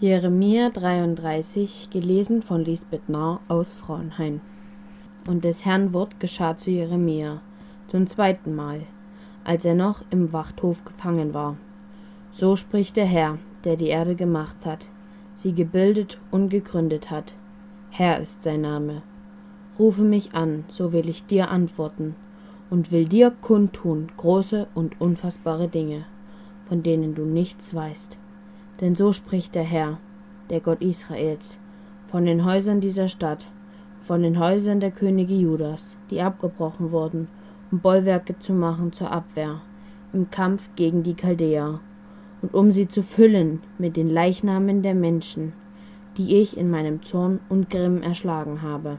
Jeremia 33, gelesen von Lisbeth Nahr aus Frauenhain. Und des Herrn Wort geschah zu Jeremia zum zweiten Mal, als er noch im Wachthof gefangen war. So spricht der Herr, der die Erde gemacht hat, sie gebildet und gegründet hat. Herr ist sein Name. Rufe mich an, so will ich dir antworten und will dir kundtun große und unfassbare Dinge, von denen du nichts weißt. Denn so spricht der Herr, der Gott Israels, von den Häusern dieser Stadt, von den Häusern der Könige Judas, die abgebrochen wurden, um Bollwerke zu machen zur Abwehr, im Kampf gegen die Chaldäer, und um sie zu füllen mit den Leichnamen der Menschen, die ich in meinem Zorn und Grimm erschlagen habe.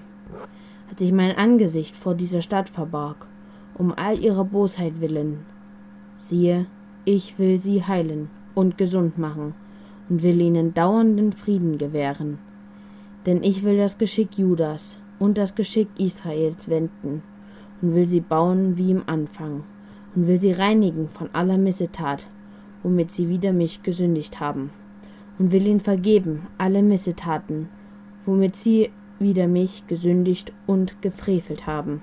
Als ich mein Angesicht vor dieser Stadt verbarg, um all ihrer Bosheit willen, siehe, ich will sie heilen und gesund machen, und will ihnen dauernden Frieden gewähren. Denn ich will das Geschick Judas und das Geschick Israels wenden und will sie bauen wie im Anfang und will sie reinigen von aller Missetat, womit sie wider mich gesündigt haben, und will ihnen vergeben alle Missetaten, womit sie wider mich gesündigt und gefrevelt haben.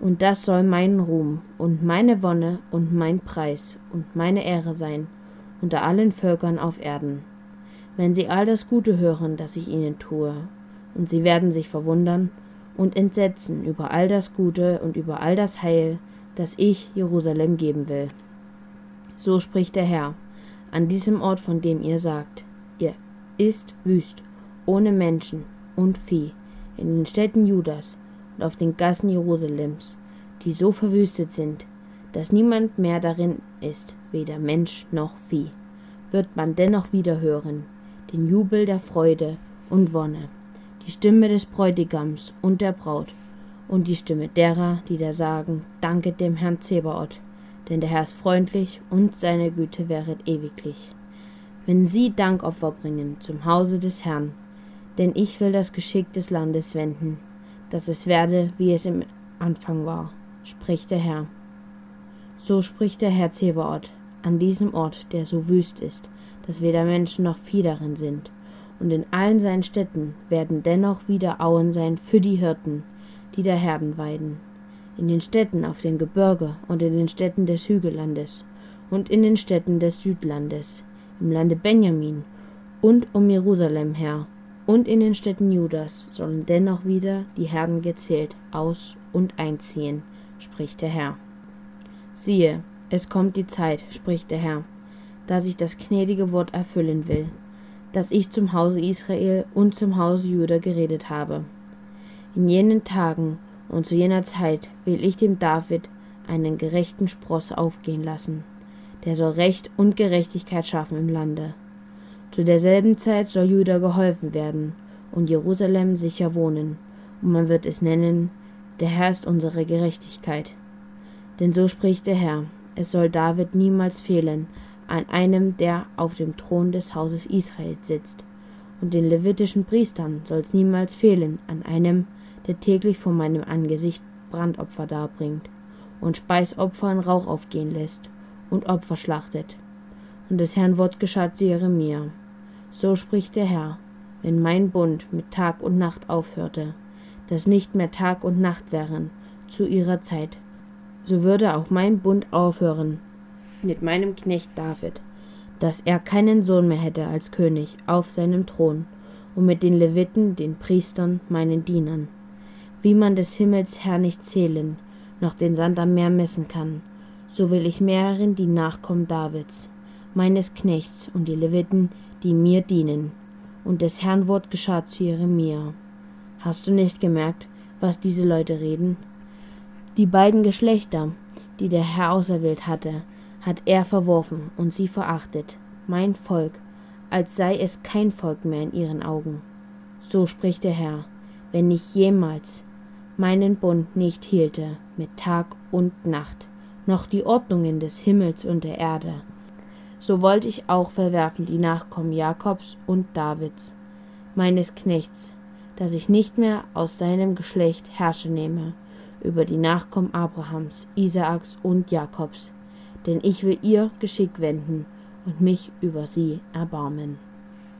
Und das soll mein Ruhm und meine Wonne und mein Preis und meine Ehre sein, unter allen Völkern auf Erden. Wenn sie all das Gute hören, das ich ihnen tue, und sie werden sich verwundern und entsetzen über all das Gute und über all das Heil, das ich Jerusalem geben will. So spricht der Herr, an diesem Ort, von dem ihr sagt, ihr ist wüst, ohne Menschen und Vieh, in den Städten Judas und auf den Gassen Jerusalems, die so verwüstet sind, dass niemand mehr darin ist, weder Mensch noch Vieh, wird man dennoch wieder hören, den Jubel der Freude und Wonne, die Stimme des Bräutigams und der Braut und die Stimme derer, die da sagen, danket dem Herrn Zebaoth, denn der Herr ist freundlich und seine Güte wäret ewiglich. Wenn sie Dankopfer bringen zum Hause des Herrn, denn ich will das Geschick des Landes wenden, dass es werde, wie es im Anfang war, spricht der Herr. So spricht der Herr Zebaoth, an diesem Ort, der so wüst ist, dass weder Menschen noch Vieh darin sind, und in allen seinen Städten werden dennoch wieder Auen sein für die Hirten, die da Herden weiden, in den Städten auf dem Gebirge und in den Städten des Hügellandes und in den Städten des Südlandes, im Lande Benjamin und um Jerusalem her und in den Städten Judas sollen dennoch wieder die Herden gezählt aus und einziehen, spricht der Herr. Siehe, es kommt die Zeit, spricht der Herr, da sich das gnädige Wort erfüllen will, das ich zum Hause Israel und zum Hause Juda geredet habe. In jenen Tagen und zu jener Zeit will ich dem David einen gerechten Spross aufgehen lassen, der soll Recht und Gerechtigkeit schaffen im Lande. Zu derselben Zeit soll Juda geholfen werden und Jerusalem sicher wohnen, und man wird es nennen, der Herr ist unsere Gerechtigkeit. Denn so spricht der Herr, es soll David niemals fehlen an einem, der auf dem Thron des Hauses Israels sitzt, und den levitischen Priestern soll's niemals fehlen an einem, der täglich vor meinem Angesicht Brandopfer darbringt und Speisopfer in Rauch aufgehen lässt und Opfer schlachtet. Und des Herrn Wort geschah zu Jeremia. So spricht der Herr, wenn mein Bund mit Tag und Nacht aufhörte, dass nicht mehr Tag und Nacht wären zu ihrer Zeit, so würde auch mein Bund aufhören mit meinem Knecht David, dass er keinen Sohn mehr hätte als König auf seinem Thron, und mit den Leviten, den Priestern, meinen Dienern. Wie man des Himmels Herr nicht zählen, noch den Sand am Meer messen kann, so will ich mehren die Nachkommen Davids, meines Knechts und die Leviten, die mir dienen. Und des Herrn Wort geschah zu Jeremia. Hast du nicht gemerkt, was diese Leute reden? Die beiden Geschlechter, die der Herr auserwählt hatte, hat er verworfen und sie verachtet, mein Volk, als sei es kein Volk mehr in ihren Augen. So spricht der Herr, wenn ich jemals meinen Bund nicht hielte mit Tag und Nacht, noch die Ordnungen des Himmels und der Erde, so wollte ich auch verwerfen die Nachkommen Jakobs und Davids, meines Knechts, dass ich nicht mehr aus seinem Geschlecht Herrsche nehme über die Nachkommen Abrahams, Isaaks und Jakobs, denn ich will ihr Geschick wenden und mich über sie erbarmen.